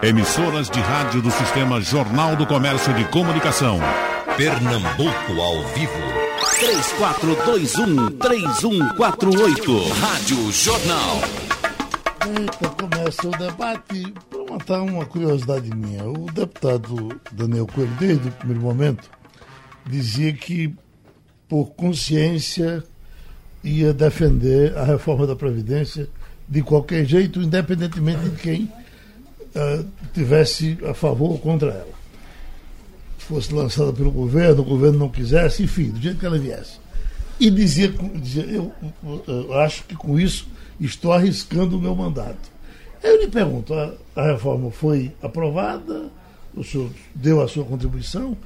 Emissoras de rádio do Sistema Jornal do Comércio de Comunicação. Pernambuco ao vivo. 3421-3148. Rádio Jornal. Eita, começa o debate. Para matar uma curiosidade minha, o deputado Daniel Coelho, desde o primeiro momento, dizia que, por consciência, ia defender a reforma da Previdência de qualquer jeito, independentemente de quem uh, tivesse a favor ou contra ela. Fosse lançada pelo governo, o governo não quisesse, enfim, do jeito que ela viesse. E dizia, dizia eu, eu, eu acho que com isso estou arriscando o meu mandato. Eu lhe pergunto, a, a reforma foi aprovada, o senhor deu a sua contribuição,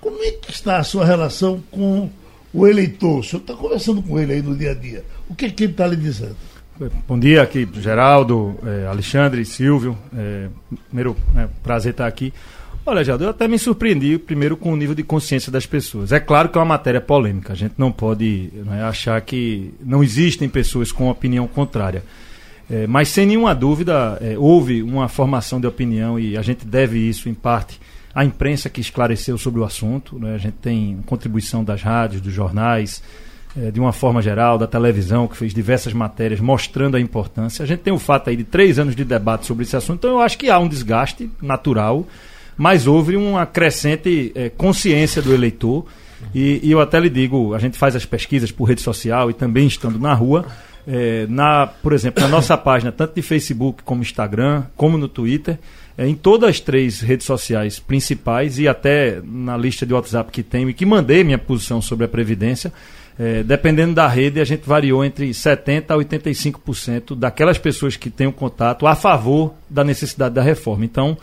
como é que está a sua relação com o eleitor? O senhor está conversando com ele aí no dia a dia. O que, é que ele está lhe dizendo? Bom dia aqui, Geraldo, eh, Alexandre, Silvio. Eh, primeiro, é, prazer estar aqui. Olha, Geraldo, eu até me surpreendi primeiro com o nível de consciência das pessoas. É claro que é uma matéria polêmica. A gente não pode né, achar que não existem pessoas com opinião contrária. É, mas sem nenhuma dúvida, é, houve uma formação de opinião e a gente deve isso, em parte, à imprensa que esclareceu sobre o assunto. Né? A gente tem contribuição das rádios, dos jornais, de uma forma geral, da televisão, que fez diversas matérias mostrando a importância. A gente tem o fato aí de três anos de debate sobre esse assunto, então eu acho que há um desgaste natural, mas houve uma crescente é, consciência do eleitor. E, e, eu até lhe digo, a gente faz as pesquisas por rede social e também estando na rua. É, na, por exemplo, na nossa página, tanto de Facebook como Instagram, como no Twitter, é, em todas as três redes sociais principais e até na lista de WhatsApp que tenho e que mandei minha posição sobre a Previdência, é, dependendo da rede, a gente variou entre 70% a 85% daquelas pessoas que têm o contato a favor da necessidade da reforma. Então,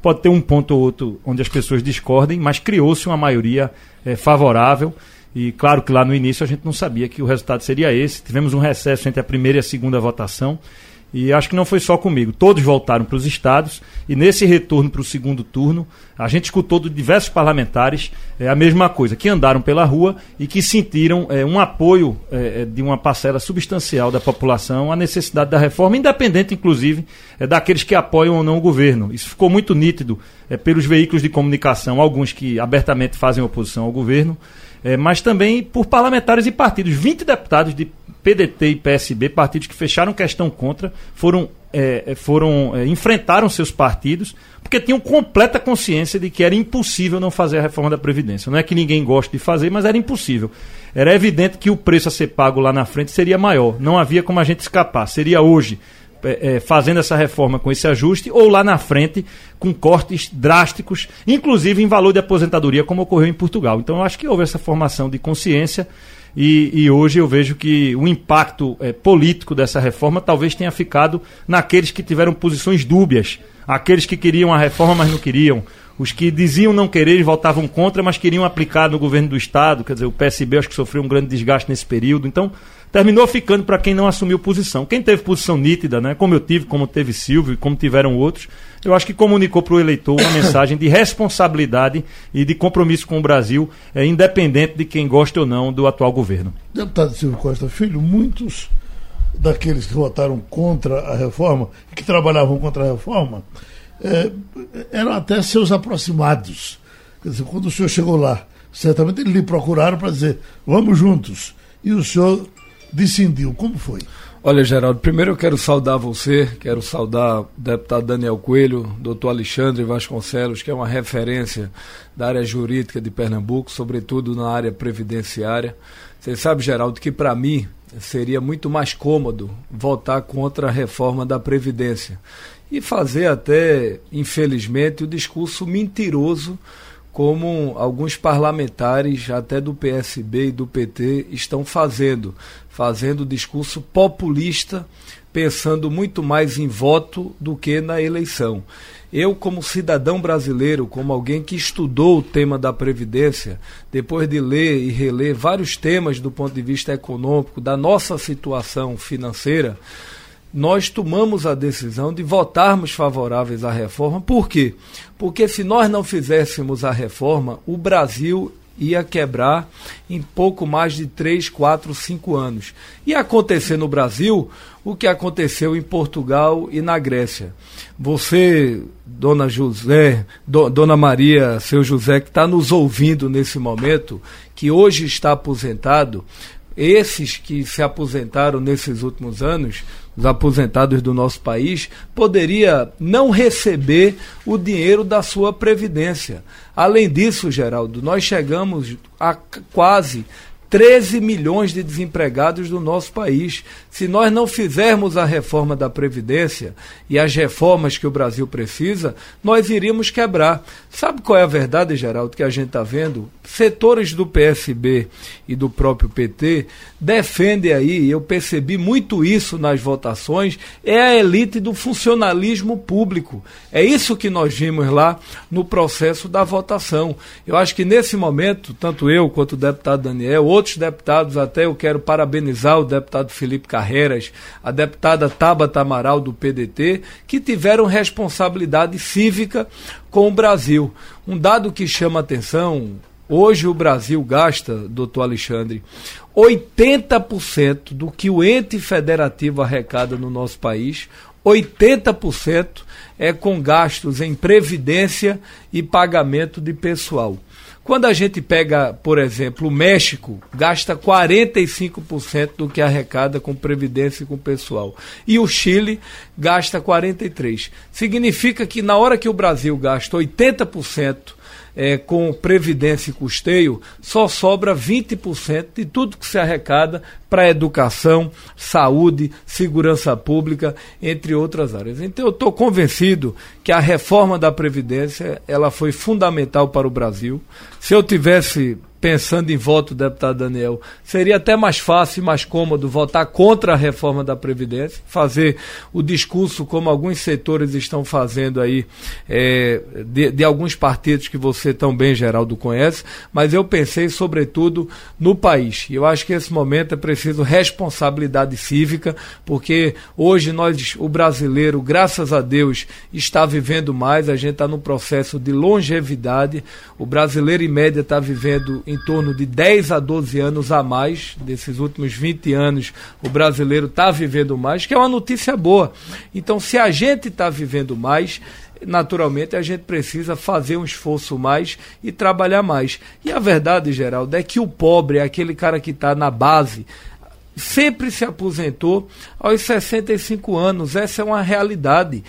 pode ter um ponto ou outro onde as pessoas discordem, mas criou-se uma maioria é, favorável. E claro que lá no início a gente não sabia que o resultado seria esse. Tivemos um recesso entre a primeira e a segunda votação. E acho que não foi só comigo. Todos voltaram para os estados e nesse retorno para o segundo turno, a gente escutou de diversos parlamentares é, a mesma coisa, que andaram pela rua e que sentiram é, um apoio é, de uma parcela substancial da população à necessidade da reforma, independente, inclusive, é, daqueles que apoiam ou não o governo. Isso ficou muito nítido é, pelos veículos de comunicação, alguns que abertamente fazem oposição ao governo, é, mas também por parlamentares e partidos. 20 deputados de PDT e PSB, partidos que fecharam questão contra, foram, é, é, foram é, enfrentaram seus partidos, porque tinham completa consciência de que era impossível não fazer a reforma da Previdência. Não é que ninguém goste de fazer, mas era impossível. Era evidente que o preço a ser pago lá na frente seria maior. Não havia como a gente escapar. Seria hoje é, é, fazendo essa reforma com esse ajuste, ou lá na frente com cortes drásticos, inclusive em valor de aposentadoria, como ocorreu em Portugal. Então eu acho que houve essa formação de consciência. E, e, hoje eu vejo que o impacto é, político dessa reforma talvez tenha ficado naqueles que tiveram posições dúbias, aqueles que queriam a reforma, mas não queriam, os que diziam não querer e votavam contra, mas queriam aplicar no governo do Estado, quer dizer, o PSB acho que sofreu um grande desgaste nesse período. Então, terminou ficando para quem não assumiu posição. Quem teve posição nítida, né, como eu tive, como teve Silvio como tiveram outros, eu acho que comunicou para o eleitor uma mensagem de responsabilidade e de compromisso com o Brasil, é, independente de quem gosta ou não do atual governo. Deputado Silvio Costa Filho, muitos daqueles que votaram contra a reforma que trabalhavam contra a reforma é, eram até seus aproximados. Quer dizer, quando o senhor chegou lá, certamente eles lhe procuraram para dizer vamos juntos. E o senhor descendiu. Como foi? Olha, Geraldo, primeiro eu quero saudar você, quero saudar o deputado Daniel Coelho, doutor Alexandre Vasconcelos, que é uma referência da área jurídica de Pernambuco, sobretudo na área previdenciária. Você sabe, Geraldo, que para mim seria muito mais cômodo votar contra a reforma da Previdência e fazer até, infelizmente, o discurso mentiroso como alguns parlamentares, até do PSB e do PT, estão fazendo, fazendo discurso populista, pensando muito mais em voto do que na eleição. Eu, como cidadão brasileiro, como alguém que estudou o tema da Previdência, depois de ler e reler vários temas do ponto de vista econômico, da nossa situação financeira, nós tomamos a decisão de votarmos favoráveis à reforma. Por quê? Porque se nós não fizéssemos a reforma, o Brasil ia quebrar em pouco mais de 3, 4, 5 anos. Ia acontecer no Brasil o que aconteceu em Portugal e na Grécia. Você Dona José, do, Dona Maria, seu José, que está nos ouvindo nesse momento, que hoje está aposentado, esses que se aposentaram nesses últimos anos, os aposentados do nosso país, poderia não receber o dinheiro da sua previdência. Além disso, Geraldo, nós chegamos a quase 13 milhões de desempregados do nosso país. Se nós não fizermos a reforma da Previdência e as reformas que o Brasil precisa, nós iríamos quebrar. Sabe qual é a verdade, Geraldo, que a gente está vendo? Setores do PSB e do próprio PT defendem aí, eu percebi muito isso nas votações, é a elite do funcionalismo público. É isso que nós vimos lá no processo da votação. Eu acho que nesse momento, tanto eu quanto o deputado Daniel, outros deputados, até eu quero parabenizar o deputado Felipe Carreiras, a deputada Tabata Amaral do PDT, que tiveram responsabilidade cívica com o Brasil. Um dado que chama atenção, hoje o Brasil gasta, doutor Alexandre, 80% do que o ente federativo arrecada no nosso país, 80% é com gastos em previdência e pagamento de pessoal. Quando a gente pega, por exemplo, o México, gasta 45% do que arrecada com previdência e com pessoal. E o Chile gasta 43%. Significa que na hora que o Brasil gasta 80% é, com previdência e custeio, só sobra 20% de tudo que se arrecada para educação, saúde, segurança pública, entre outras áreas. Então eu estou convencido que a reforma da Previdência ela foi fundamental para o Brasil. Se eu tivesse pensando em voto, deputado Daniel, seria até mais fácil e mais cômodo votar contra a reforma da Previdência, fazer o discurso como alguns setores estão fazendo aí, é, de, de, alguns partidos que você tão bem, Geraldo, conhece, mas eu pensei sobretudo no país. Eu acho que esse momento é preciso responsabilidade cívica, porque hoje nós, o brasileiro, graças a Deus, está vivendo mais, a gente está num processo de longevidade, o brasileiro em média está vivendo em torno de 10 a 12 anos a mais, desses últimos 20 anos, o brasileiro está vivendo mais, que é uma notícia boa. Então, se a gente está vivendo mais, naturalmente a gente precisa fazer um esforço mais e trabalhar mais. E a verdade, Geraldo, é que o pobre é aquele cara que está na base, sempre se aposentou aos 65 anos. Essa é uma realidade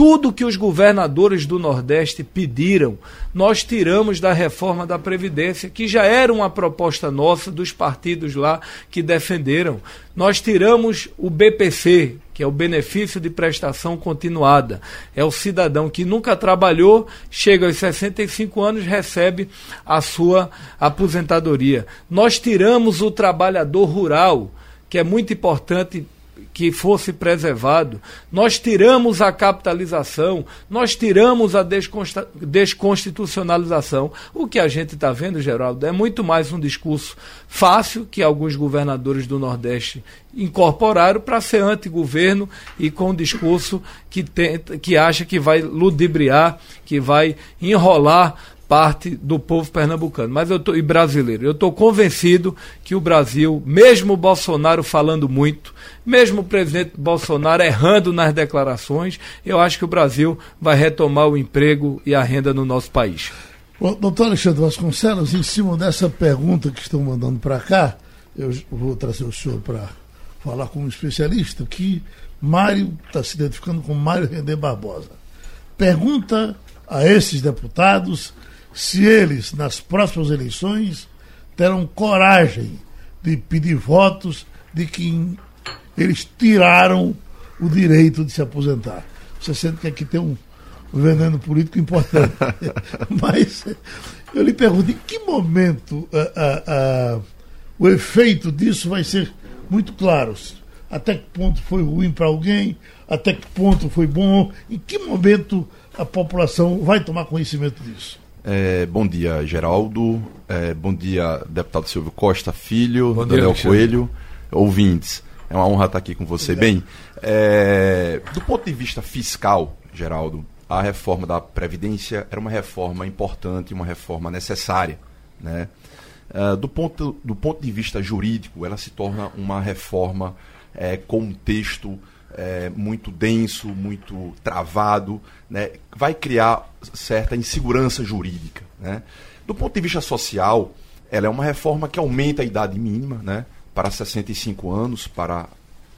tudo que os governadores do Nordeste pediram, nós tiramos da reforma da Previdência, que já era uma proposta nossa dos partidos lá que defenderam. Nós tiramos o BPC, que é o benefício de prestação continuada. É o cidadão que nunca trabalhou, chega aos 65 anos, recebe a sua aposentadoria. Nós tiramos o trabalhador rural, que é muito importante que fosse preservado. Nós tiramos a capitalização, nós tiramos a desconstitucionalização. O que a gente está vendo, Geraldo, é muito mais um discurso fácil que alguns governadores do Nordeste incorporaram para ser anti-governo e com um discurso que, tenta, que acha que vai ludibriar, que vai enrolar parte do povo pernambucano, mas eu tô, e brasileiro. Eu estou convencido que o Brasil, mesmo o Bolsonaro falando muito, mesmo o presidente Bolsonaro errando nas declarações, eu acho que o Brasil vai retomar o emprego e a renda no nosso país. Bom, doutor Alexandre Vasconcelos, em cima dessa pergunta que estão mandando para cá, eu vou trazer o senhor para falar como especialista, que Mário está se identificando com Mário Render Barbosa. Pergunta a esses deputados se eles, nas próximas eleições, terão coragem de pedir votos de quem eles tiraram o direito de se aposentar. Você sente que aqui tem um veneno político importante. Mas eu lhe pergunto, em que momento o efeito disso vai ser muito claro? Até que ponto foi ruim para alguém? Até que ponto foi bom? Em que momento a população vai tomar conhecimento disso? É, bom dia, Geraldo. É, bom dia, deputado Silvio Costa Filho, bom Daniel dia, Coelho, ouvintes. É uma honra estar aqui com você. Bem, é, do ponto de vista fiscal, Geraldo, a reforma da Previdência era uma reforma importante, uma reforma necessária. Né? É, do, ponto, do ponto de vista jurídico, ela se torna uma reforma é, com um texto é, muito denso, muito travado, né? vai criar certa insegurança jurídica. Né? Do ponto de vista social, ela é uma reforma que aumenta a idade mínima né? para 65 anos para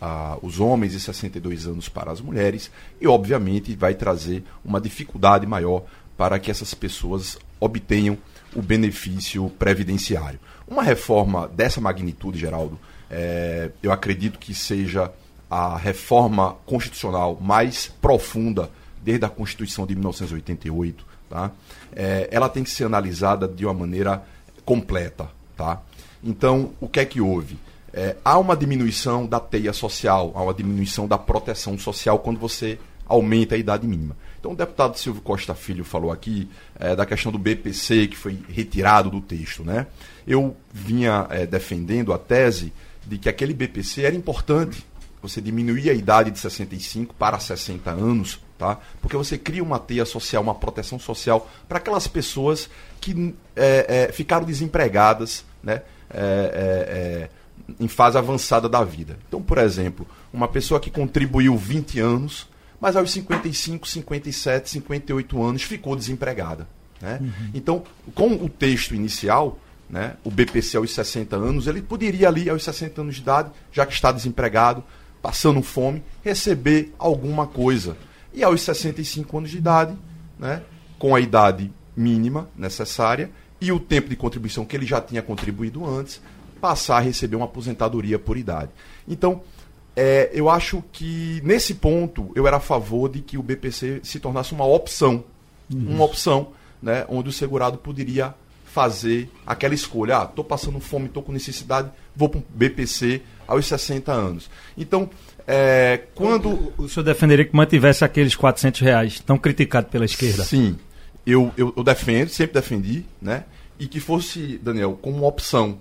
ah, os homens e 62 anos para as mulheres, e obviamente vai trazer uma dificuldade maior para que essas pessoas obtenham o benefício previdenciário. Uma reforma dessa magnitude, Geraldo, é, eu acredito que seja a reforma constitucional mais profunda desde a Constituição de 1988. Tá? É, ela tem que ser analisada de uma maneira completa. Tá? Então, o que é que houve? É, há uma diminuição da teia social, há uma diminuição da proteção social quando você aumenta a idade mínima. Então, o deputado Silvio Costa Filho falou aqui é, da questão do BPC, que foi retirado do texto. Né? Eu vinha é, defendendo a tese de que aquele BPC era importante. Você diminuir a idade de 65 para 60 anos, tá? porque você cria uma teia social, uma proteção social para aquelas pessoas que é, é, ficaram desempregadas né? É, em fase avançada da vida. Então, por exemplo, uma pessoa que contribuiu 20 anos, mas aos 55, 57, 58 anos ficou desempregada. Né? Uhum. Então, com o texto inicial, né, o BPC aos 60 anos, ele poderia ali, aos 60 anos de idade, já que está desempregado, passando fome, receber alguma coisa. E aos 65 anos de idade, né, com a idade mínima necessária e o tempo de contribuição que ele já tinha contribuído antes, passar a receber uma aposentadoria por idade. Então, é, eu acho que nesse ponto eu era a favor de que o BPC se tornasse uma opção. Uhum. Uma opção né, onde o segurado poderia fazer aquela escolha. Ah, estou passando fome, estou com necessidade, vou para o BPC aos 60 anos. Então, é, quando. O, o senhor defenderia que mantivesse aqueles 400 reais, tão criticado pela esquerda? Sim, eu, eu, eu defendo, sempre defendi, né? E que fosse, Daniel, como uma opção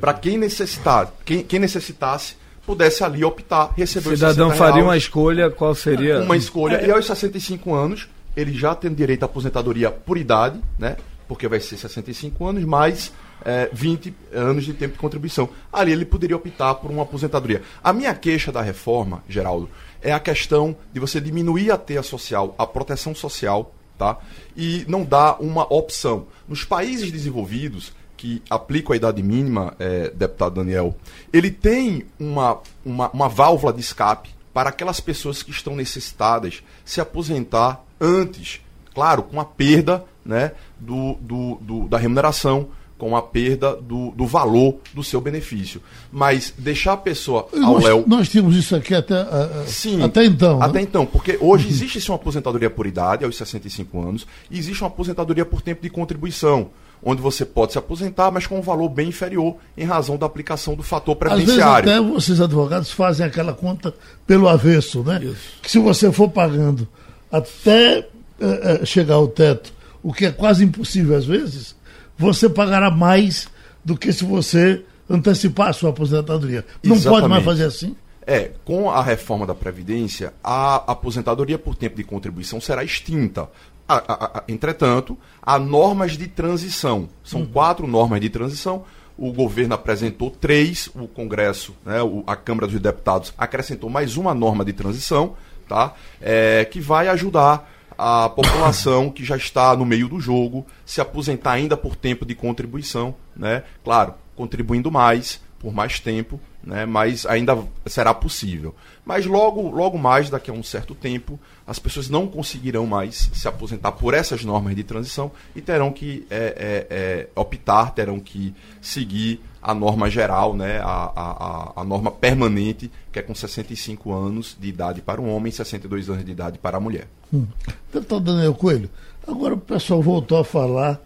para quem necessitar, quem, quem necessitasse, pudesse ali optar, receber o cidadão faria uma escolha, qual seria? Uma escolha, é. e aos 65 anos, ele já tem direito à aposentadoria por idade, né? Porque vai ser 65 anos, mais é, 20 anos de tempo de contribuição. Ali ele poderia optar por uma aposentadoria. A minha queixa da reforma, Geraldo, é a questão de você diminuir a teia social, a proteção social, tá? E não dar uma opção. Nos países desenvolvidos, que aplicam a idade mínima, é, deputado Daniel, ele tem uma, uma, uma válvula de escape para aquelas pessoas que estão necessitadas se aposentar antes, claro, com a perda né, do, do, do da remuneração, com a perda do, do valor do seu benefício. Mas deixar a pessoa ao nós, léu. Nós tínhamos isso aqui até, uh, Sim, até então. Até né? então, porque hoje existe uma aposentadoria por idade, aos 65 anos, e existe uma aposentadoria por tempo de contribuição onde você pode se aposentar, mas com um valor bem inferior em razão da aplicação do fator previdenciário. Às vezes até vocês advogados fazem aquela conta pelo avesso, né? Isso. Que se você for pagando até uh, chegar ao teto, o que é quase impossível às vezes, você pagará mais do que se você antecipar a sua aposentadoria. Não Exatamente. pode mais fazer assim? É, com a reforma da Previdência, a aposentadoria por tempo de contribuição será extinta. A, a, a, entretanto, há normas de transição. São uhum. quatro normas de transição. O governo apresentou três, o Congresso, né, o, a Câmara dos Deputados acrescentou mais uma norma de transição, tá? É, que vai ajudar a população que já está no meio do jogo se aposentar ainda por tempo de contribuição, né? Claro, contribuindo mais por mais tempo, né? Mas ainda será possível. Mas logo, logo mais, daqui a um certo tempo, as pessoas não conseguirão mais se aposentar por essas normas de transição e terão que é, é, é, optar, terão que seguir a norma geral, né, a, a, a, norma permanente, que é com 65 anos de idade para o homem e 62 anos de idade para a mulher. Hum. Deputado Daniel Coelho, agora o pessoal voltou a falar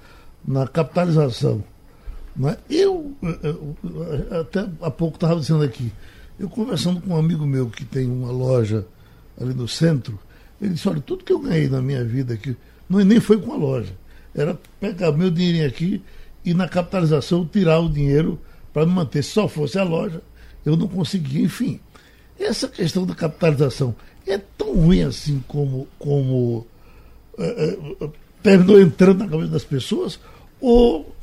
na capitalização. Né? Eu, eu, eu até há pouco estava dizendo aqui, eu conversando com um amigo meu que tem uma loja ali no centro, ele disse, olha, tudo que eu ganhei na minha vida aqui, não, nem foi com a loja. Era pegar meu dinheirinho aqui e na capitalização tirar o dinheiro para me manter. Se só fosse a loja, eu não conseguia. Enfim, essa questão da capitalização é tão ruim assim como, como é, é, terminou entrando na cabeça das pessoas, ou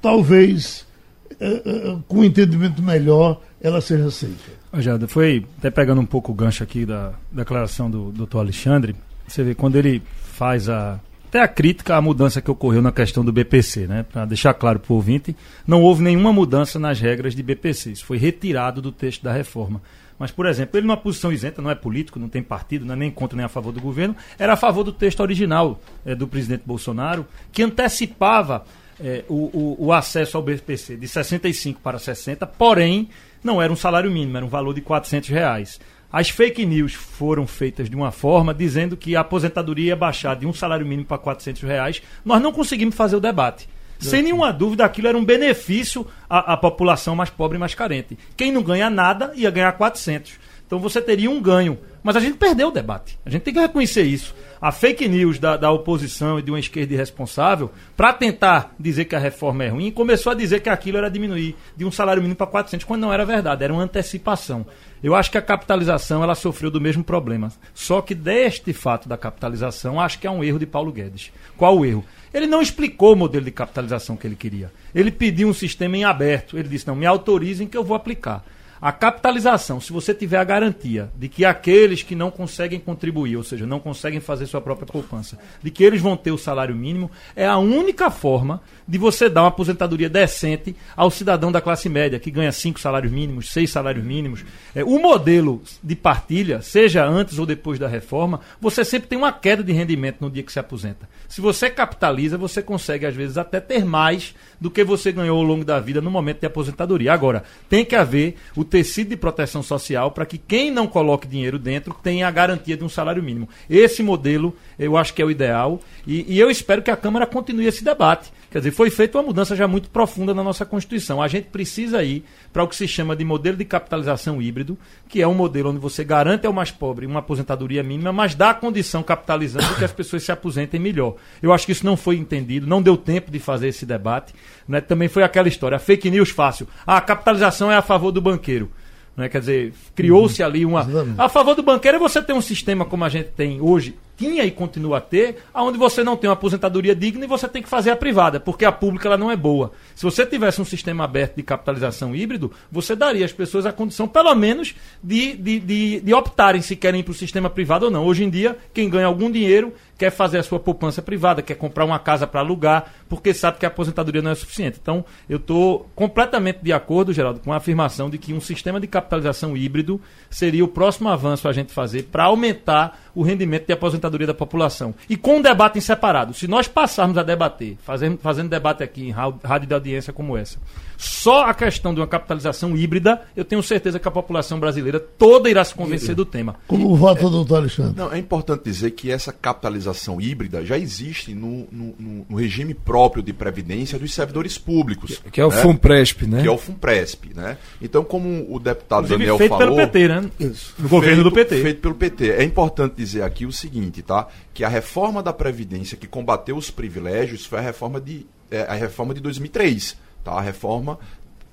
talvez uh, com um entendimento melhor, ela seja aceita. Jada, foi até pegando um pouco o gancho aqui da declaração do doutor Alexandre, você vê quando ele faz a até a crítica à mudança que ocorreu na questão do BPC, né? Para deixar claro para o ouvinte, não houve nenhuma mudança nas regras de BPC. Isso foi retirado do texto da reforma. Mas, por exemplo, ele numa posição isenta, não é político, não tem partido, não é nem contra nem a favor do governo, era a favor do texto original é, do presidente Bolsonaro, que antecipava é, o, o, o, acesso ao BPC de 65 para 60, porém não era um salário mínimo, era um valor de 400 reais. As fake news foram feitas de uma forma dizendo que a aposentadoria ia baixar de um salário mínimo para 400 reais. Nós não conseguimos fazer o debate. Sem nenhuma dúvida, aquilo era um benefício à, à população mais pobre e mais carente. Quem não ganha nada ia ganhar 400. Então você teria um ganho. Mas a gente perdeu o debate. A gente tem que reconhecer isso a fake news da, da oposição e de uma esquerda irresponsável, para tentar dizer que a reforma é ruim, começou a dizer que aquilo era diminuir de um salário mínimo para 400, quando não era verdade, era uma antecipação. Eu acho que a capitalização ela sofreu do mesmo problema. Só que deste fato da capitalização, acho que é um erro de Paulo Guedes. Qual o erro? Ele não explicou o modelo de capitalização que ele queria. Ele pediu um sistema em aberto. Ele disse: não, me autorizem que eu vou aplicar. A capitalização, se você tiver a garantia de que aqueles que não conseguem contribuir, ou seja, não conseguem fazer sua própria poupança, de que eles vão ter o salário mínimo, é a única forma de você dar uma aposentadoria decente ao cidadão da classe média, que ganha cinco salários mínimos, seis salários mínimos. É, o modelo de partilha, seja antes ou depois da reforma, você sempre tem uma queda de rendimento no dia que se aposenta. Se você capitaliza, você consegue, às vezes, até ter mais do que você ganhou ao longo da vida no momento de aposentadoria. Agora, tem que haver o tecido de proteção social para que quem não coloque dinheiro dentro tenha a garantia de um salário mínimo. Esse modelo eu acho que é o ideal e, e eu espero que a Câmara continue esse debate. Quer dizer, foi feita uma mudança já muito profunda na nossa Constituição. A gente precisa ir para o que se chama de modelo de capitalização híbrido, que é um modelo onde você garante ao mais pobre uma aposentadoria mínima, mas dá a condição capitalizando que as pessoas se aposentem melhor. Eu acho que isso não foi entendido, não deu tempo de fazer esse debate. Né? Também foi aquela história, fake news fácil. Ah, a capitalização é a favor do banqueiro. Né? Quer dizer, criou-se ali uma. A favor do banqueiro é você ter um sistema como a gente tem hoje, tinha e continua a ter, onde você não tem uma aposentadoria digna e você tem que fazer a privada, porque a pública ela não é boa. Se você tivesse um sistema aberto de capitalização híbrido, você daria às pessoas a condição, pelo menos, de, de, de, de optarem se querem ir para o sistema privado ou não. Hoje em dia, quem ganha algum dinheiro quer fazer a sua poupança privada, quer comprar uma casa para alugar, porque sabe que a aposentadoria não é suficiente. Então, eu estou completamente de acordo, Geraldo, com a afirmação de que um sistema de capitalização híbrido seria o próximo avanço a gente fazer para aumentar o rendimento de aposentadoria da população. E com um debate em separado. Se nós passarmos a debater, fazendo, fazendo debate aqui em rádio de audiência como essa, só a questão de uma capitalização híbrida, eu tenho certeza que a população brasileira toda irá se convencer do tema. Como vota o doutor Alexandre? Não, é importante dizer que essa capitalização híbrida já existe no, no, no regime próprio de previdência dos servidores públicos. Que, que é o né? FUNPRESP, né? Que é o FUNPRESP, né? Então, como o deputado Inclusive, Daniel feito falou... feito pelo PT, né? Isso. No governo do PT. Feito pelo PT. É importante dizer aqui o seguinte, tá? Que a reforma da Previdência que combateu os privilégios foi a reforma de, é, a reforma de 2003 Tá? A reforma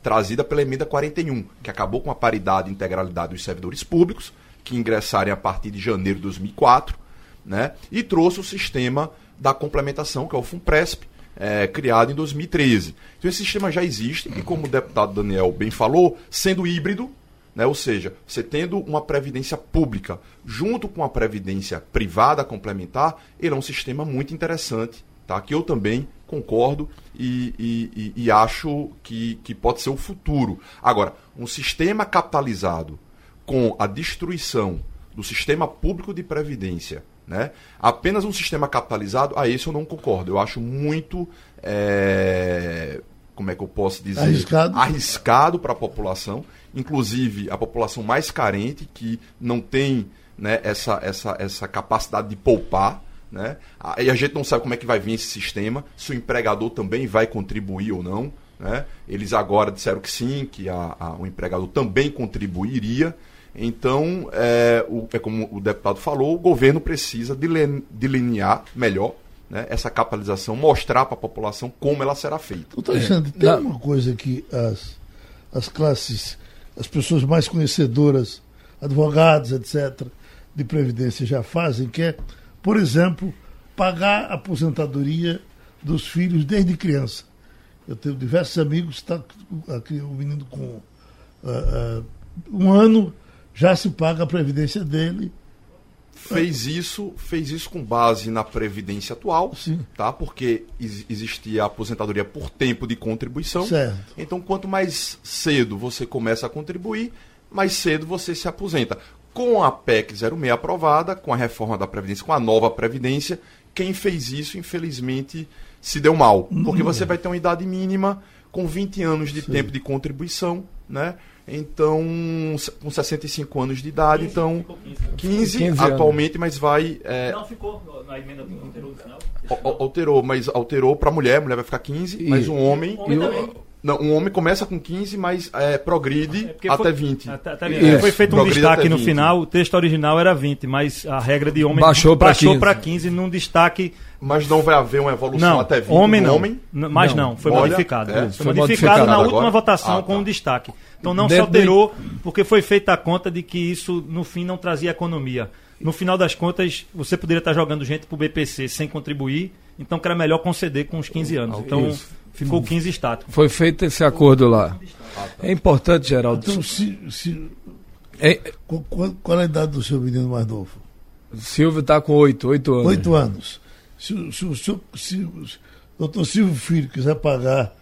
trazida pela emenda 41, que acabou com a paridade e integralidade dos servidores públicos, que ingressarem a partir de janeiro de 2004, né? e trouxe o sistema da complementação, que é o FUNPRESP, é, criado em 2013. Então esse sistema já existe, e como o deputado Daniel bem falou, sendo híbrido, né? ou seja, você tendo uma previdência pública junto com a previdência privada complementar, ele é um sistema muito interessante, tá? que eu também concordo e, e, e, acho que, que pode ser o futuro. Agora, um sistema capitalizado com a destruição do sistema público de previdência, né? apenas um sistema capitalizado, a esse eu não concordo. Eu acho muito. É, como é que eu posso dizer? Arriscado, arriscado para a população, inclusive a população mais carente, que não tem né, essa, essa, essa capacidade de poupar. Né? E a gente não sabe como é que vai vir esse sistema, se o empregador também vai contribuir ou não. Né? Eles agora disseram que sim, que a, a, o empregador também contribuiria. Então, é, o, é como o deputado falou, o governo precisa delinear melhor né, essa capitalização, mostrar para a população como ela será feita. Doutor Alexandre, é. tem uma coisa que as, as classes, as pessoas mais conhecedoras, advogados, etc., de Previdência já fazem, que é por exemplo, pagar a aposentadoria dos filhos desde criança. Eu tenho diversos amigos, está aqui o menino com uh, uh, um ano, já se paga a previdência dele. Fez isso, fez isso com base na previdência atual, Sim. tá? Porque existia a aposentadoria por tempo de contribuição. Certo. Então, quanto mais cedo você começa a contribuir, mais cedo você se aposenta. Com a PEC 06 aprovada, com a reforma da Previdência, com a nova Previdência, quem fez isso, infelizmente, se deu mal. Porque você vai ter uma idade mínima com 20 anos de Sim. tempo de contribuição, né? Então, com 65 anos de idade, 15, então 15, 15 atualmente, mas vai. É... Não ficou na emenda alterou no final? Alterou, mas alterou para mulher, mulher vai ficar 15, e... mas um homem. homem não, um homem começa com 15, mas é, progride é até foi, 20. Até, até é, foi feito um destaque no final, o texto original era 20, mas a regra de homem baixou para 15. 15 num destaque. Mas não vai haver uma evolução não, até 20 homem não. homem? Mas não, não foi Olha, modificado. É, foi, foi modificado, modificado na última agora? votação ah, com tá. um destaque. Então não se alterou, porque foi feita a conta de que isso, no fim, não trazia economia. No final das contas, você poderia estar jogando gente para o BPC sem contribuir, então que era melhor conceder com os 15 anos. Então, isso. Ficou 15 estático. Foi feito esse acordo lá. É importante, Geraldo. Então, se, se... É... Qual, qual, é a idade do seu menino mais novo? Silvio está com 8, 8 anos. 8 anos. Se, se, se, se o doutor Silvio Filho quiser pagar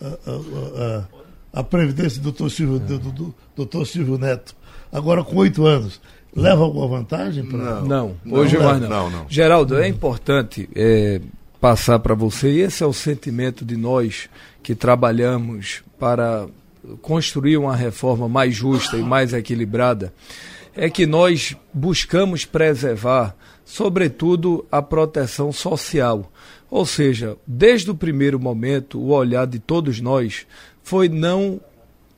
a, a, a a previdência do doutor Silvio, do, do, doutor Silvio Neto, agora com oito anos, leva alguma vantagem? Pra... Não, não, hoje não, mais não. não, não. Geraldo, é importante é, passar para você, e esse é o sentimento de nós que trabalhamos para construir uma reforma mais justa e mais equilibrada, é que nós buscamos preservar, sobretudo, a proteção social. Ou seja, desde o primeiro momento, o olhar de todos nós foi não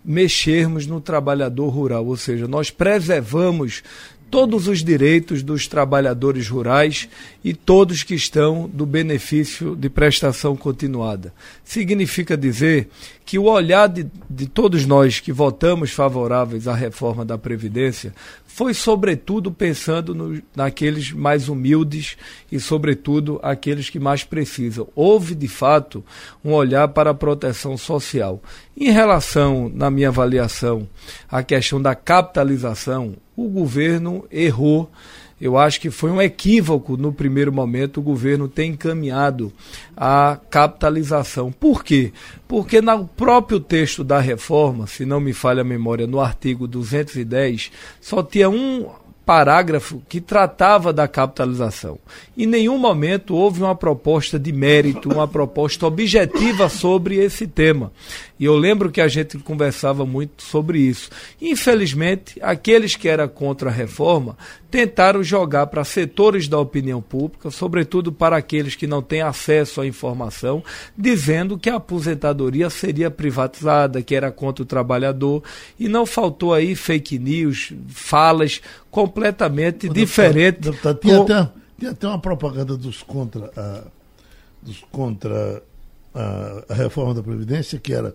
mexermos no trabalhador rural, ou seja, nós preservamos todos os direitos dos trabalhadores rurais e todos que estão do benefício de prestação continuada. Significa dizer que o olhar de, de todos nós que votamos favoráveis à reforma da Previdência foi, sobretudo, pensando no, naqueles mais humildes e, sobretudo, aqueles que mais precisam. Houve, de fato, um olhar para a proteção social. Em relação, na minha avaliação, à questão da capitalização, o governo errou eu acho que foi um equívoco no primeiro momento o governo ter encaminhado a capitalização. Por quê? Porque no próprio texto da reforma, se não me falha a memória, no artigo 210, só tinha um parágrafo que tratava da capitalização. Em nenhum momento houve uma proposta de mérito, uma proposta objetiva sobre esse tema. E eu lembro que a gente conversava muito sobre isso. Infelizmente, aqueles que eram contra a reforma tentaram jogar para setores da opinião pública, sobretudo para aqueles que não têm acesso à informação, dizendo que a aposentadoria seria privatizada, que era contra o trabalhador, e não faltou aí fake news, falas completamente diferentes. Deputado, tinha, com... até, tinha até uma propaganda dos contra a, dos contra a, a reforma da Previdência, que era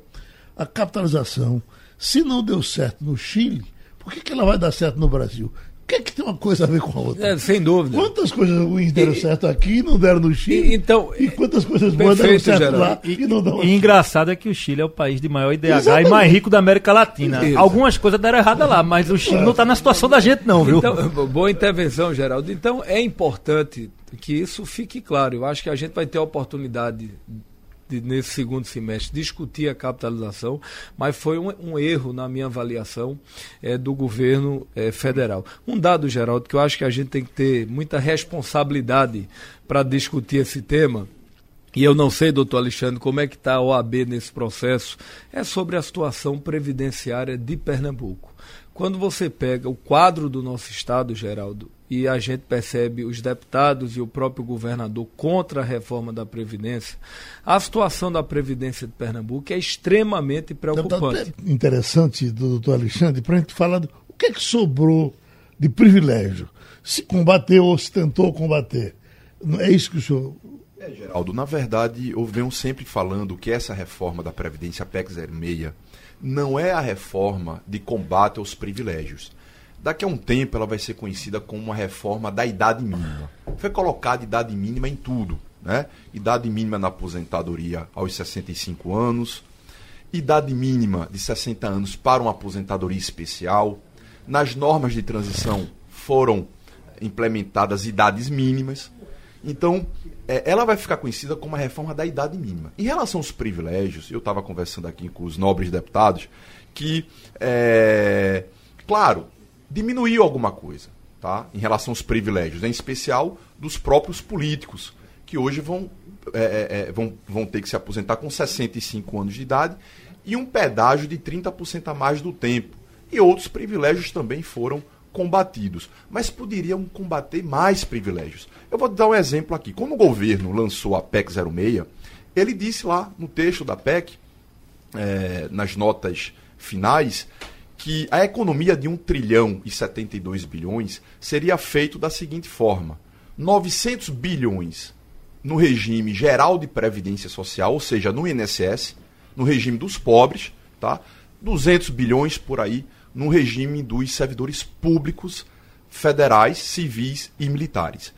a capitalização. Se não deu certo no Chile, por que, que ela vai dar certo no Brasil? O que, é que tem uma coisa a ver com a outra? É, sem dúvida. Quantas coisas ruins deram e, certo aqui e não deram no Chile? E, então, e quantas coisas boas deram certo geral. lá e, e não deram E engraçado é que o Chile é o país de maior IDH Exatamente. e mais rico da América Latina. Isso. Algumas coisas deram errada lá, mas o Chile é. não está na situação da gente, não, viu? Então, boa intervenção, Geraldo. Então é importante que isso fique claro. Eu acho que a gente vai ter a oportunidade de, nesse segundo semestre discutir a capitalização, mas foi um, um erro na minha avaliação é, do governo é, federal. Um dado, Geraldo, que eu acho que a gente tem que ter muita responsabilidade para discutir esse tema. E eu não sei, doutor Alexandre, como é que está a OAB nesse processo, é sobre a situação previdenciária de Pernambuco. Quando você pega o quadro do nosso estado, Geraldo, e a gente percebe os deputados e o próprio governador contra a reforma da Previdência, a situação da Previdência de Pernambuco é extremamente preocupante. É interessante do doutor Alexandre, para a gente falar do o que é que sobrou de privilégio. Se combateu ou se tentou combater. É isso que o senhor. É, Geraldo, na verdade, eu venho sempre falando que essa reforma da Previdência, a PEC 06, não é a reforma de combate aos privilégios Daqui a um tempo ela vai ser conhecida como uma reforma da idade mínima. Foi colocada idade mínima em tudo. né? idade mínima na aposentadoria aos 65 anos, idade mínima de 60 anos para uma aposentadoria especial. Nas normas de transição foram implementadas idades mínimas. Então, é, ela vai ficar conhecida como a reforma da idade mínima. Em relação aos privilégios, eu estava conversando aqui com os nobres deputados que, é, claro, diminuiu alguma coisa tá? em relação aos privilégios, em especial dos próprios políticos, que hoje vão, é, é, é vão, vão ter que se aposentar com 65 anos de idade e um pedágio de 30% a mais do tempo. E outros privilégios também foram combatidos, mas poderiam combater mais privilégios. Eu vou dar um exemplo aqui. Quando o governo lançou a PEC 06, ele disse lá no texto da PEC, é, nas notas finais, que a economia de 1 trilhão e 72 bilhões seria feito da seguinte forma: 900 bilhões no regime geral de previdência social, ou seja, no INSS, no regime dos pobres, tá? 200 bilhões por aí no regime dos servidores públicos federais, civis e militares.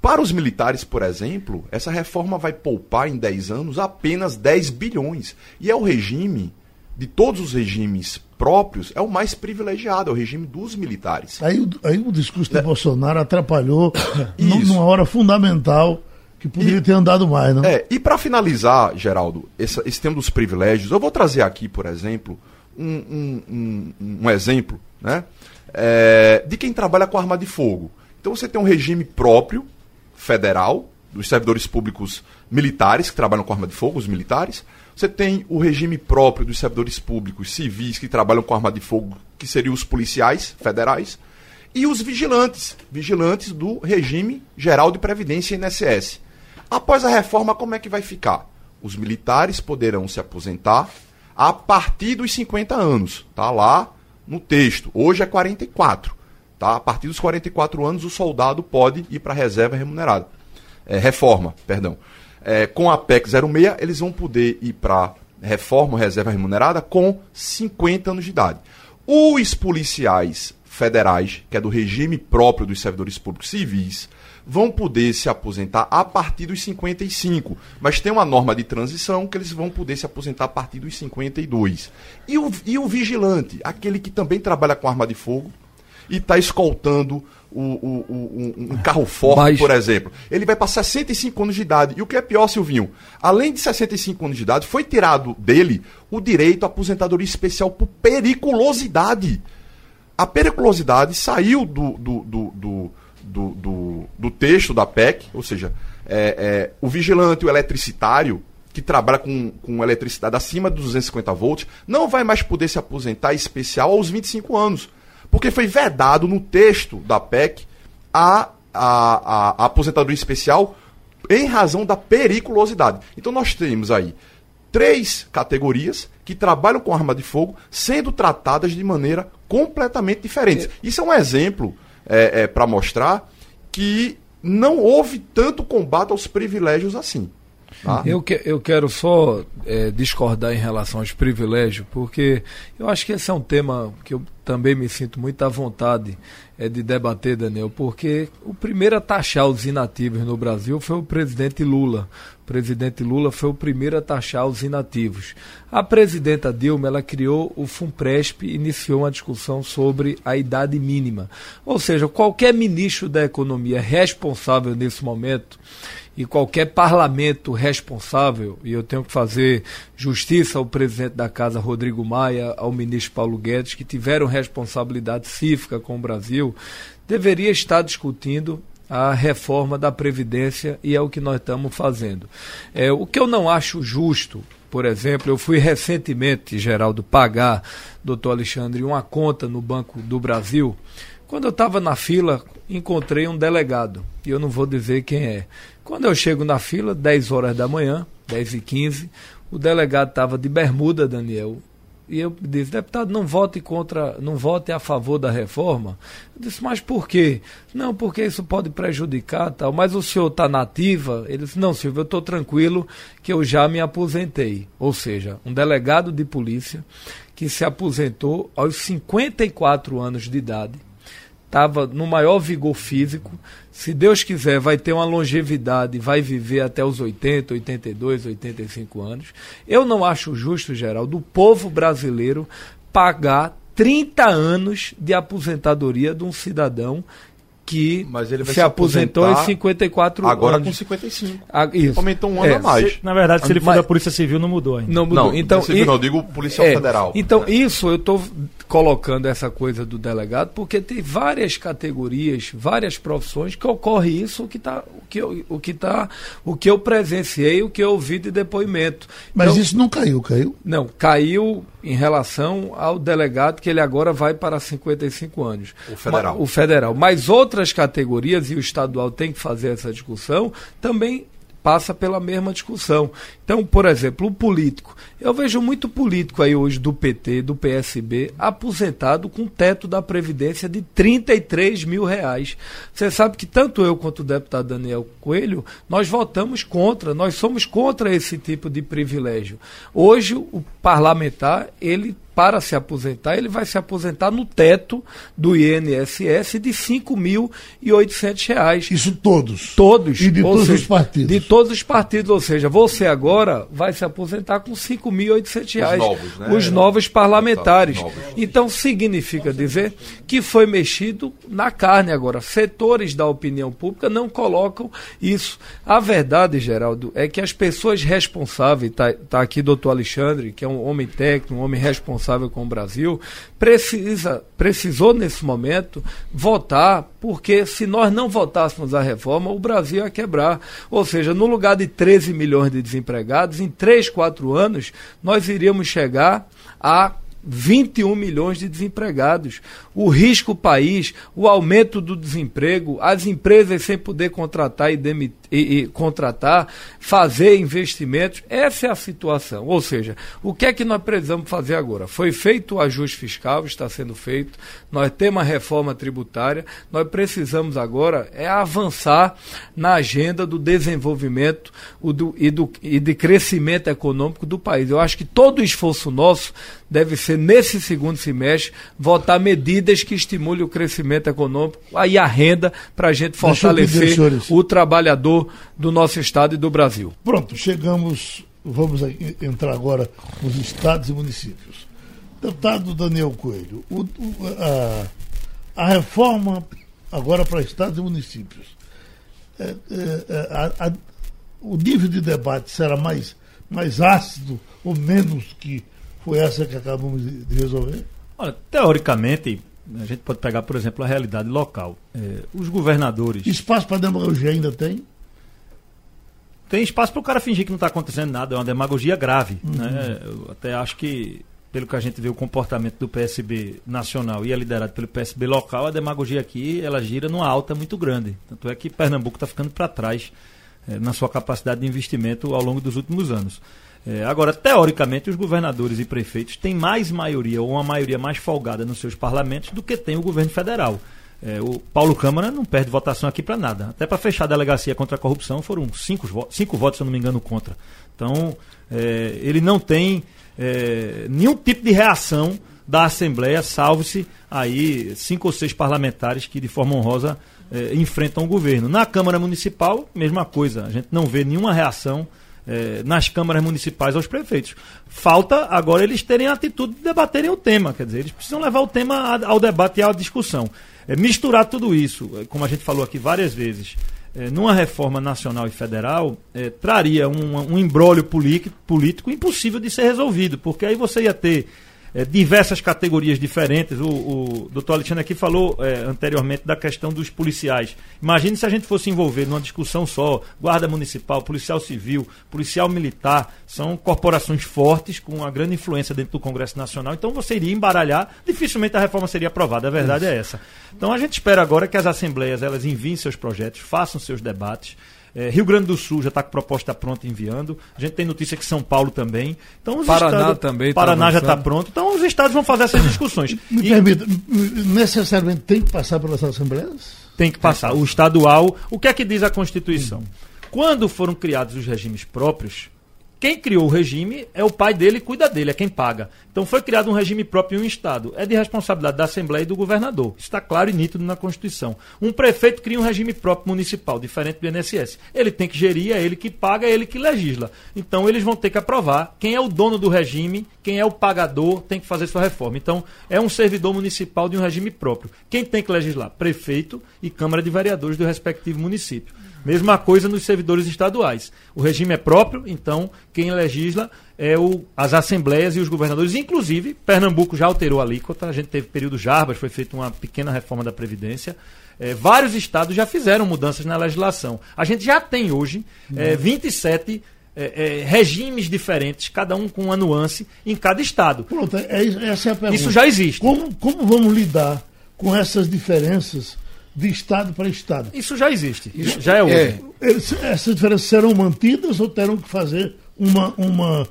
Para os militares, por exemplo, essa reforma vai poupar em 10 anos apenas 10 bilhões. E é o regime de todos os regimes próprios, é o mais privilegiado, é o regime dos militares. Aí, aí o discurso de é. Bolsonaro atrapalhou numa hora fundamental que poderia e, ter andado mais, não? É, e para finalizar, Geraldo, esse, esse tema dos privilégios, eu vou trazer aqui, por exemplo, um, um, um, exemplo né, é, de quem trabalha com arma de fogo. Então você tem um regime próprio, federal, dos servidores públicos militares que trabalham com arma de fogo, os militares. Você tem o regime próprio dos servidores públicos civis que trabalham com arma de fogo, que seriam os policiais federais, e os vigilantes, vigilantes do regime geral de previdência INSS. Após a reforma, como é que vai ficar? Os militares poderão se aposentar a partir dos 50 anos. Tá lá no texto. Hoje é 44. Tá? A partir dos 44 anos, o soldado pode ir para a reserva remunerada. É, reforma, perdão. É, com a PEC 06, eles vão poder ir para reforma, reserva remunerada, com 50 anos de idade. Os policiais federais, que é do regime próprio dos servidores públicos civis, vão poder se aposentar a partir dos 55, mas tem uma norma de transição que eles vão poder se aposentar a partir dos 52. E o, e o vigilante, aquele que também trabalha com arma de fogo e está escoltando o, o, o, um, carro forte, mas... por exemplo, ele vai para 65 anos de idade. E o que é pior, Silvinho, além de 65 anos de idade, foi tirado dele o direito à aposentadoria especial por periculosidade. A periculosidade saiu do, do, do, do do, do, do texto da PEC, ou seja, é, é, o vigilante, o eletricitário, que trabalha com, com eletricidade acima dos 250 volts, não vai mais poder se aposentar especial aos 25 anos. Porque foi vedado no texto da PEC a, a, a, a aposentadoria especial em razão da periculosidade. Então nós temos aí três categorias que trabalham com arma de fogo sendo tratadas de maneira completamente diferente. Isso é um exemplo é, é, para mostrar que não houve tanto combate aos privilégios assim. Tá? Eu, que, eu quero só é, discordar em relação aos privilégios, porque eu acho que esse é um tema que eu também me sinto muito à vontade é, de debater, Daniel, porque o primeiro a taxar os inativos no Brasil foi o presidente Lula. Presidente Lula foi o primeiro a taxar os inativos. A presidenta Dilma ela criou o FUNPRESP e iniciou uma discussão sobre a idade mínima. Ou seja, qualquer ministro da Economia responsável nesse momento e qualquer parlamento responsável, e eu tenho que fazer justiça ao presidente da Casa, Rodrigo Maia, ao ministro Paulo Guedes, que tiveram responsabilidade cívica com o Brasil, deveria estar discutindo a reforma da Previdência e é o que nós estamos fazendo. É, o que eu não acho justo, por exemplo, eu fui recentemente, Geraldo, pagar, doutor Alexandre, uma conta no Banco do Brasil. Quando eu estava na fila, encontrei um delegado, e eu não vou dizer quem é. Quando eu chego na fila, 10 horas da manhã, 10 e 15, o delegado estava de bermuda, Daniel, e eu disse, deputado, não vote contra, não vote a favor da reforma. Eu disse, mas por quê? Não, porque isso pode prejudicar tal. Mas o senhor está nativa? Ele disse, não, Silvio, eu estou tranquilo que eu já me aposentei. Ou seja, um delegado de polícia que se aposentou aos 54 anos de idade estava no maior vigor físico. Se Deus quiser, vai ter uma longevidade, vai viver até os 80, 82, 85 anos. Eu não acho justo, Geraldo, o povo brasileiro pagar 30 anos de aposentadoria de um cidadão que se, se, aposentou em 54 agora anos. com 55. Ah, isso. Aumentou um ano É, a mais. Se- na verdade, se ele for Mas- da Polícia Civil, não mudou ainda. Não mudou. Não, então, civil e- não, eu digo policial é, federal. Então, isso eu estou colocando essa coisa do delegado, porque tem várias categorias, várias profissões que ocorre isso, o que, tá, o, que eu, o, que tá, o que eu presenciei, o que eu ouvi de depoimento. Mas Então, isso não caiu, caiu? Não, caiu em relação ao delegado, que ele agora vai para 55 anos. O federal. Ma- o federal. Mas outras categorias, e o estadual tem que fazer essa discussão, também passa pela mesma discussão. Então, por exemplo, o político. Eu vejo muito político aí hoje do PT, do PSB, aposentado com teto da Previdência de 33 mil reais. Você sabe que tanto eu quanto o deputado Daniel Coelho, nós votamos contra, nós somos contra esse tipo de privilégio. Hoje, o parlamentar, ele para se aposentar, ele vai se aposentar no teto do INSS de 5.800 reais. Isso todos. Todos. E de todos seja, os partidos. De todos os partidos. Ou seja, você agora vai se aposentar com 5.800 reais. novos, né? Os novos parlamentares. Novos. Então, significa dizer que foi mexido na carne agora. Setores da opinião pública não colocam isso. A verdade, Geraldo, é que as pessoas responsáveis, está tá aqui doutor Alexandre, que é um homem técnico, um homem responsável com o Brasil, precisa, precisou nesse momento votar, porque se nós não votássemos a reforma, o Brasil ia quebrar. Ou seja, no lugar de 13 milhões de desempregados, em 3, 4 anos, nós iríamos chegar a 21 milhões de desempregados. O risco país, o aumento do desemprego, as empresas sem poder contratar e, demitir, e, e contratar, fazer investimentos, essa é a situação. Ou seja, o que é que nós precisamos fazer agora? Foi feito o ajuste fiscal, está sendo feito, nós temos a reforma tributária, nós precisamos agora é avançar na agenda do desenvolvimento o do, e, do, e de crescimento econômico do país. Eu acho que todo o esforço nosso deve ser, nesse segundo semestre, votar medidas que estimulem o crescimento econômico e a renda para a gente fortalecer o trabalhador do nosso estado e do Brasil. Pronto, chegamos. Vamos entrar agora nos estados e municípios. Deputado Daniel Coelho, o- o- a, a reforma agora para estados e municípios. é, é, é, a- a- o nível de debate será mais, mais ácido ou menos que foi essa que acabamos de, de resolver? Olha, teoricamente, a gente pode pegar, por exemplo, a realidade local. É, os governadores. Espaço para demagogia ainda tem? Tem espaço para o cara fingir que não está acontecendo nada, é uma demagogia grave. Né? Eu até acho que, pelo que a gente vê o comportamento do PSB nacional e é liderado pelo PSB local, a demagogia aqui ela gira numa alta muito grande. Tanto é que Pernambuco está ficando para trás eh, na sua capacidade de investimento ao longo dos últimos anos. Eh, agora, teoricamente, os governadores e prefeitos têm mais maioria ou uma maioria mais folgada nos seus parlamentos do que tem o governo federal. É, o Paulo Câmara não perde votação aqui para nada. Até para fechar a delegacia contra a corrupção foram cinco, vo- cinco votos, se eu não me engano, contra. Então, é, ele não tem é, nenhum tipo de reação da Assembleia, salvo-se aí cinco ou seis parlamentares que, de forma honrosa, é, enfrentam o governo. Na Câmara Municipal, mesma coisa. A gente não vê nenhuma reação eh, nas câmaras municipais aos prefeitos. Falta agora eles terem a atitude de debaterem o tema, quer dizer, eles precisam levar o tema ao debate e à discussão. Eh, misturar tudo isso, eh, como a gente falou aqui várias vezes, eh, numa reforma nacional e federal, eh, traria um, um político impossível de ser resolvido, porque aí você ia ter eh, diversas categorias diferentes. O, o doutor Alexandre aqui falou eh, anteriormente da questão dos policiais. Imagine se a gente fosse envolver numa discussão só, guarda municipal, policial civil, policial militar, são corporações fortes com uma grande influência dentro do Congresso Nacional, então você iria embaralhar, dificilmente a reforma seria aprovada, a verdade é essa. Então a gente espera agora que as assembleias elas enviem seus projetos, façam seus debates, é, Rio Grande do Sul já está com proposta pronta enviando. A gente tem notícia que São Paulo também. Então, os Paraná estados- também tá Paraná já está pronto. Então os estados vão fazer essas discussões. Me E permita, necessariamente tem que passar pelas assembleias? tem que passar. O estadual. O que é que diz a Constituição? Quando foram criados os regimes próprios, quem criou o regime é o pai dele e cuida dele, é quem paga. Então foi criado um regime próprio em um Estado. É de responsabilidade da Assembleia e do governador. Está claro e nítido na Constituição. Um prefeito cria um regime próprio municipal, diferente do INSS. Ele tem que gerir, é ele que paga, é ele que legisla. Então eles vão ter que aprovar quem é o dono do regime, quem é o pagador, tem que fazer sua reforma. Então é um servidor municipal de um regime próprio. Quem tem que legislar? Prefeito e Câmara de Vereadores do respectivo município. Mesma coisa nos servidores estaduais. O regime é próprio, então quem legisla é o, as assembleias e os governadores. Inclusive, Pernambuco já alterou a alíquota, a gente teve período Jarbas, foi feita uma pequena reforma da Previdência. É, vários estados já fizeram mudanças na legislação. A gente já tem hoje é, 27 é, é, regimes diferentes, cada um com uma nuance em cada estado. Pronto, é, essa é a pergunta. Isso já existe. Como, como vamos lidar com essas diferenças de Estado para Estado. Isso já existe, isso já é hoje. É. Essas diferenças serão mantidas ou terão que fazer uma, uma,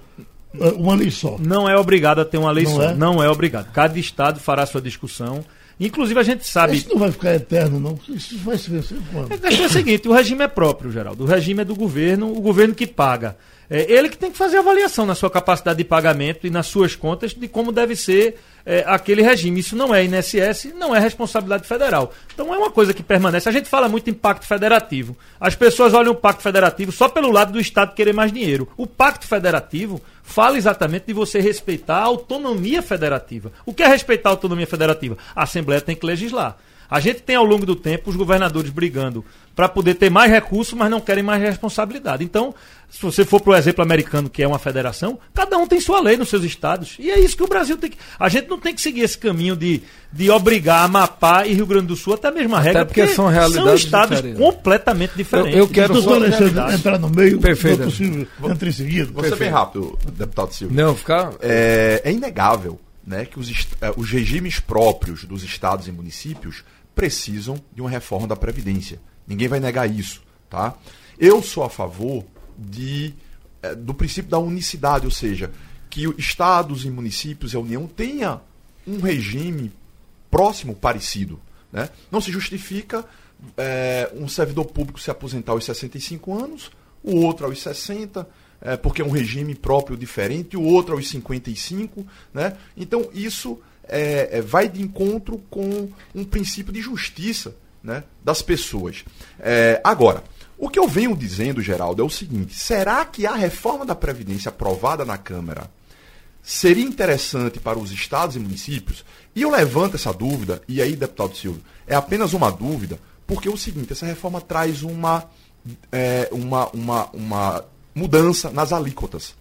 eh, uma lei só? Não é obrigado a ter uma lei não só. É? Não é obrigado. Cada Estado fará sua discussão. Inclusive a gente sabe. Isso não vai ficar eterno, não. Isso vai se vencer quando? É, é o seguinte: o regime é próprio, Geraldo. O regime é do governo, o governo que paga. É ele que tem que fazer avaliação na sua capacidade de pagamento e nas suas contas de como deve ser é, aquele regime. Isso não é INSS, não é responsabilidade federal. Então é uma coisa que permanece. A gente fala muito em pacto federativo. As pessoas olham o pacto federativo só pelo lado do Estado querer mais dinheiro. O pacto federativo fala exatamente de você respeitar a autonomia federativa. O que é respeitar a autonomia federativa? A Assembleia tem que legislar. A gente tem ao longo do tempo os governadores brigando para poder ter mais recursos, mas não querem mais responsabilidade. Então, se você for para o exemplo americano, que é uma federação, cada um tem sua lei nos seus estados. E é isso que o Brasil tem que. A gente não tem que seguir esse caminho de, de obrigar Amapá e Rio Grande do Sul até a mesma regra, até porque, porque são realidades são estados diferentes. completamente diferentes. Eu, eu quero só entrar no meio, Perfeito. Silvio, entre em seguida. Vou ser bem rápido, deputado Silvio. Não, ficar. É, é inegável né, que os, é, os regimes próprios dos estados e municípios precisam de uma reforma da Previdência. Ninguém vai negar isso. Tá? Eu sou a favor de, é, do princípio da unicidade, ou seja, que estados e municípios e a União tenha um regime próximo, parecido. Né? Não se justifica é, um servidor público se aposentar aos 65 anos, o outro aos 60, é, porque é um regime próprio diferente, o outro aos 55. Né? Então, isso é, é, vai de encontro com um princípio de justiça né, das pessoas. É, agora, o que eu venho dizendo, Geraldo, é o seguinte: será que a reforma da Previdência aprovada na Câmara seria interessante para os estados e municípios? E eu levanto essa dúvida, e aí, deputado Silvio, é apenas uma dúvida, porque é o seguinte: essa reforma traz uma, é, uma, uma, uma mudança nas alíquotas.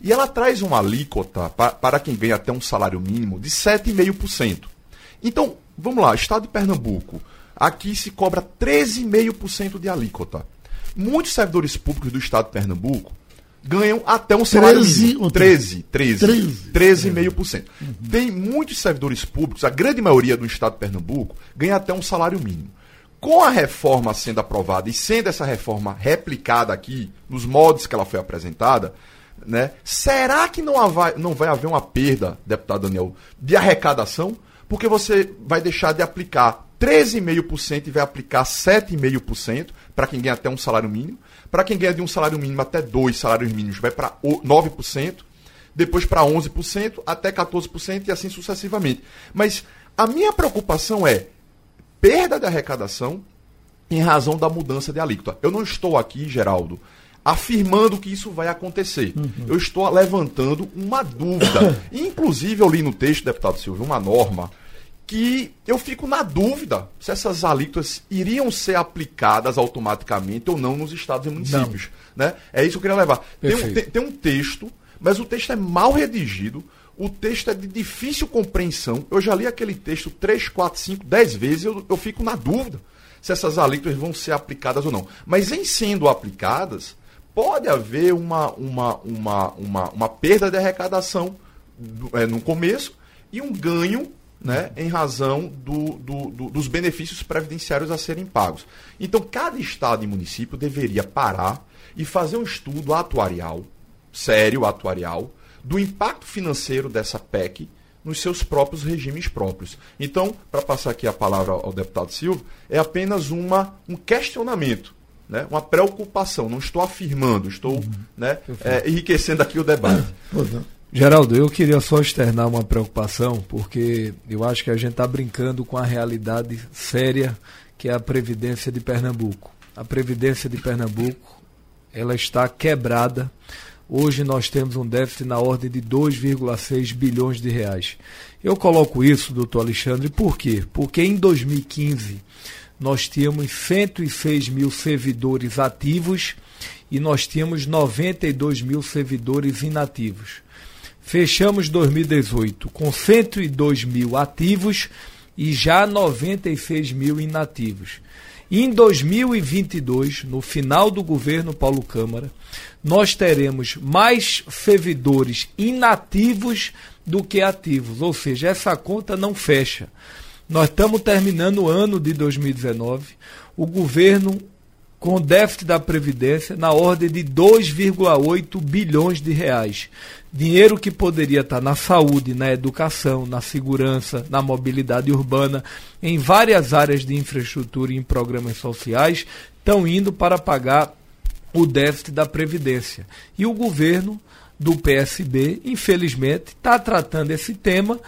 E ela traz uma alíquota para, para quem ganha até um salário mínimo de 7,5%. Então, vamos lá, Estado de Pernambuco, aqui se cobra 13,5% de alíquota. Muitos servidores públicos do Estado de Pernambuco ganham até um salário 13, mínimo. 13, 13, 13, 13,5%. Uhum. Tem muitos servidores públicos, a grande maioria do Estado de Pernambuco, ganha até um salário mínimo. Com a reforma sendo aprovada e sendo essa reforma replicada aqui, nos modos que ela foi apresentada, né? Será que não não vai haver uma perda, deputado Daniel, de arrecadação? Porque você vai deixar de aplicar 13,5% e vai aplicar 7,5% para quem ganha até um salário mínimo. Para quem ganha de um salário mínimo até dois salários mínimos, vai para 9%, depois para 11%, até 14% e assim sucessivamente. Mas a minha preocupação é perda de arrecadação em razão da mudança de alíquota. Eu não estou aqui, Geraldo, afirmando que isso vai acontecer. Uhum. Eu estou levantando uma dúvida. Inclusive, eu li no texto, deputado Silvio, uma norma que eu fico na dúvida se essas alíquotas iriam ser aplicadas automaticamente ou não nos estados e municípios. Né? É isso que eu queria levar. Tem um, tem, tem um texto, mas o texto é mal redigido. O texto é de difícil compreensão. Eu já li aquele texto 3, 4, 5, 10 vezes. Eu, eu fico na dúvida se essas alíquotas vão ser aplicadas ou não. Mas em sendo aplicadas, pode haver uma, uma, uma, uma, uma perda de arrecadação é, no começo e um ganho né, em razão do, do, do, dos benefícios previdenciários a serem pagos. Então, cada estado e município deveria parar e fazer um estudo atuarial, sério atuarial, do impacto financeiro dessa PEC nos seus próprios regimes próprios. Então, para passar aqui a palavra ao deputado Silva, é apenas uma, um questionamento Né? Uma preocupação, não estou afirmando, estou uhum. né, é, enriquecendo aqui o debate. Geraldo, eu queria só externar uma preocupação, porque eu acho que a gente está brincando com a realidade séria que é a Previdência de Pernambuco. A Previdência de Pernambuco ela está quebrada. Hoje nós temos um déficit na ordem de 2,6 bilhões de reais. Eu coloco isso, doutor Alexandre, por quê? Porque em 2015 nós tínhamos 106 mil servidores ativos e nós tínhamos 92 mil servidores inativos. Fechamos 2018 com 102 mil ativos e já 96 mil inativos. Em 2022, no final do governo Paulo Câmara, nós teremos mais servidores inativos do que ativos, ou seja, essa conta não fecha. Nós estamos terminando o ano de 2019, o governo com déficit da Previdência na ordem de 2,8 bilhões de reais. Dinheiro que poderia estar na saúde, na educação, na segurança, na mobilidade urbana, em várias áreas de infraestrutura e em programas sociais, estão indo para pagar o déficit da Previdência. E o governo do PSB, infelizmente, está tratando esse tema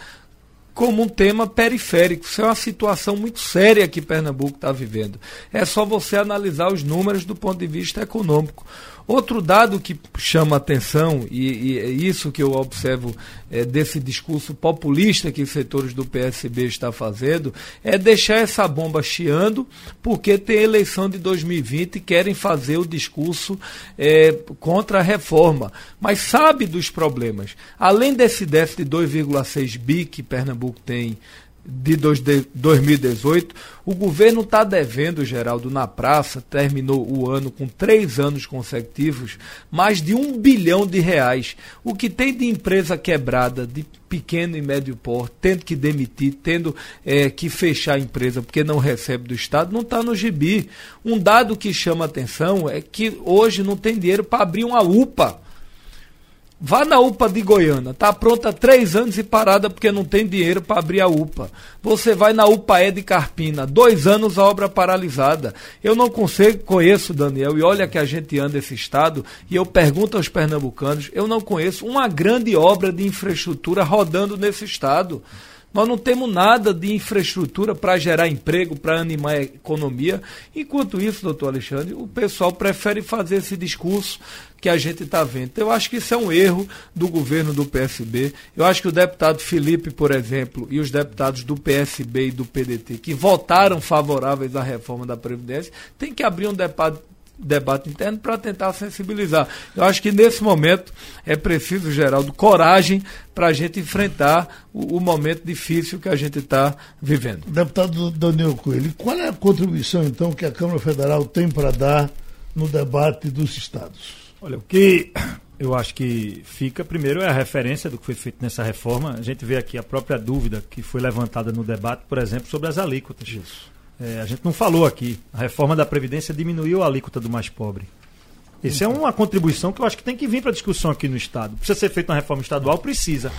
como um tema periférico. Isso é uma situação muito séria que Pernambuco está vivendo. É só você analisar os números do ponto de vista econômico. Outro dado que chama atenção, e, e é isso que eu observo é, desse discurso populista que os setores do PSB estão fazendo, é deixar essa bomba chiando, porque tem eleição de 2020 e querem fazer o discurso é, contra a reforma. Mas sabe dos problemas. Além desse déficit de 2,6 bi que Pernambuco tem de 2018, o governo está devendo, Geraldo, na praça, terminou o ano com três anos consecutivos, mais de um bilhão de reais. O que tem de empresa quebrada, de pequeno e médio porte, tendo que demitir, tendo é, que fechar a empresa porque não recebe do Estado, não está no gibi. Um dado que chama atenção é que hoje não tem dinheiro para abrir uma UPA. Vá na UPA de Goiânia, está pronta há três anos e parada porque não tem dinheiro para abrir a UPA. Você vai na UPAE de Carpina, dois anos a obra paralisada. Eu não consigo, conheço, Daniel, e olha que a gente anda esse estado, e eu pergunto aos pernambucanos, eu não conheço uma grande obra de infraestrutura rodando nesse estado. Nós não temos nada de infraestrutura para gerar emprego, para animar a economia. Enquanto isso, doutor Alexandre, o pessoal prefere fazer esse discurso que a gente está vendo. Então, eu acho que isso é um erro do governo do PSB. Eu acho que o deputado Felipe, por exemplo, e os deputados do PSB e do PDT, que votaram favoráveis à reforma da Previdência, tem que abrir um debate debate interno para tentar sensibilizar. Eu acho que nesse momento é preciso, Geraldo, coragem para a gente enfrentar o, o, momento difícil que a gente está vivendo. Deputado Daniel Coelho, qual é a contribuição então que a Câmara Federal tem para dar no debate dos estados? Olha, o que eu acho que fica, primeiro, é a referência do que foi feito nessa reforma. A gente vê aqui a própria dúvida que foi levantada no debate, por exemplo, sobre as alíquotas. Isso. É, a gente não falou aqui. A reforma da Previdência diminuiu a alíquota do mais pobre. Isso é uma contribuição que eu acho que tem que vir para a discussão aqui no Estado. Precisa ser feita uma reforma estadual? Precisa.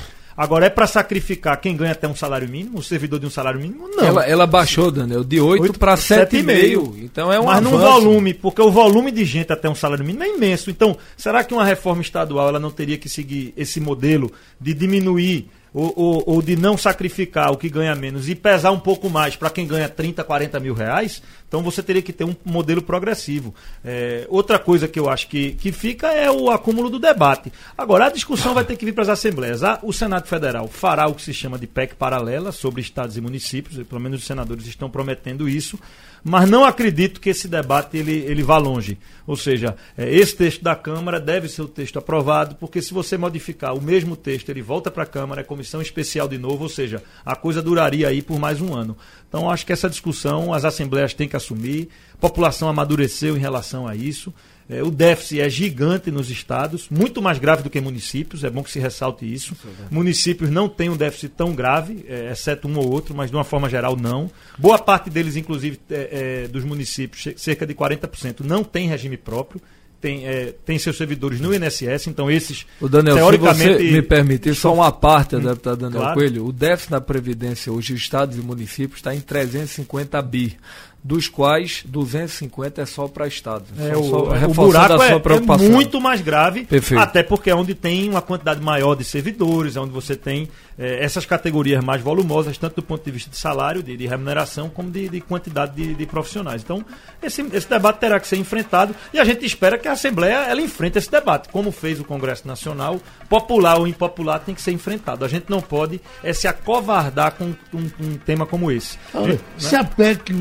Agora, é para sacrificar quem ganha até um salário mínimo, o servidor de um salário mínimo? Não. Ela, ela baixou, Daniel, de 8, 8 para 7,5. Então é um Mas avanço. no volume, porque o volume de gente até um salário mínimo é imenso. Então, será que uma reforma estadual ela não teria que seguir esse modelo de diminuir ou, ou, ou, de não sacrificar o que ganha menos e pesar um pouco mais para quem ganha 30, 40 mil reais, então você teria que ter um modelo progressivo. É, outra coisa que eu acho que, que fica é o acúmulo do debate. Agora, a discussão vai ter que vir para as assembleias. O Senado Federal fará o que se chama de PEC paralela sobre estados e municípios, pelo menos os senadores estão prometendo isso mas não acredito que esse debate ele, ele vá longe. Ou seja, é, esse texto da Câmara deve ser o texto aprovado, porque se você modificar o mesmo texto, ele volta para a Câmara, é comissão especial de novo, ou seja, a coisa duraria aí por mais um ano. Então, acho que essa discussão as assembleias têm que assumir, a população amadureceu em relação a isso. É, o déficit é gigante nos estados, muito mais grave do que municípios, é bom que se ressalte isso. isso é municípios não têm um déficit tão grave, é, exceto um ou outro, mas de uma forma geral não. Boa parte deles, inclusive, é, é dos municípios, cerca de 40%, não tem regime próprio. Tem, é, tem, seus servidores no INSS, então esses o Daniel, teoricamente. Se você me permitir, só uma parte, hum, deputado Daniel claro. Coelho, o déficit na Previdência hoje, estados e municípios, está em 350 bi. Dos quais 250 é só para estados. É, o, só, o buraco é, é, muito mais grave, Perfeito. até porque é onde tem uma quantidade maior de servidores, é onde você tem é, essas categorias mais volumosas, tanto do ponto de vista de salário, de, de remuneração, como de, de quantidade de, de, profissionais. Então, esse, esse debate terá que ser enfrentado e a gente espera que a Assembleia ela enfrente esse debate, como fez o Congresso Nacional, popular ou impopular tem que ser enfrentado. A gente não pode é, se acovardar com um, um tema como esse. Olha, gente, se né? a PEC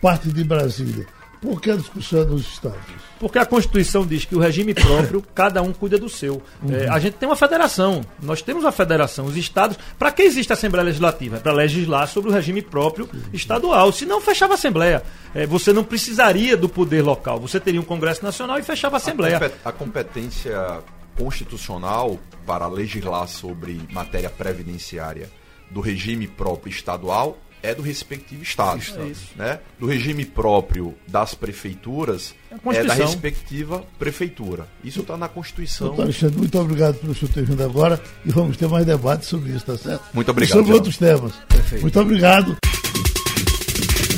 parte de Brasília, por que a discussão é dos estados? Porque a Constituição diz que o regime próprio, cada um cuida do seu. Uhum. É, a gente tem uma federação, nós temos uma federação, os estados. Para que existe a Assembleia Legislativa? É para legislar sobre o regime próprio estadual. Se não, fechava a Assembleia. É, você não precisaria do poder local. Você teria um Congresso Nacional e fechava a Assembleia. A competência constitucional para legislar sobre matéria previdenciária do regime próprio estadual é do respectivo estado, é né? Do regime próprio das prefeituras é, é da respectiva prefeitura. Isso está na Constituição. Doutor Alexandre, muito obrigado pelo senhor ter vindo agora e vamos ter mais debates sobre isso, tá certo? Muito obrigado. E sobre outros temas. Perfeito. Muito obrigado.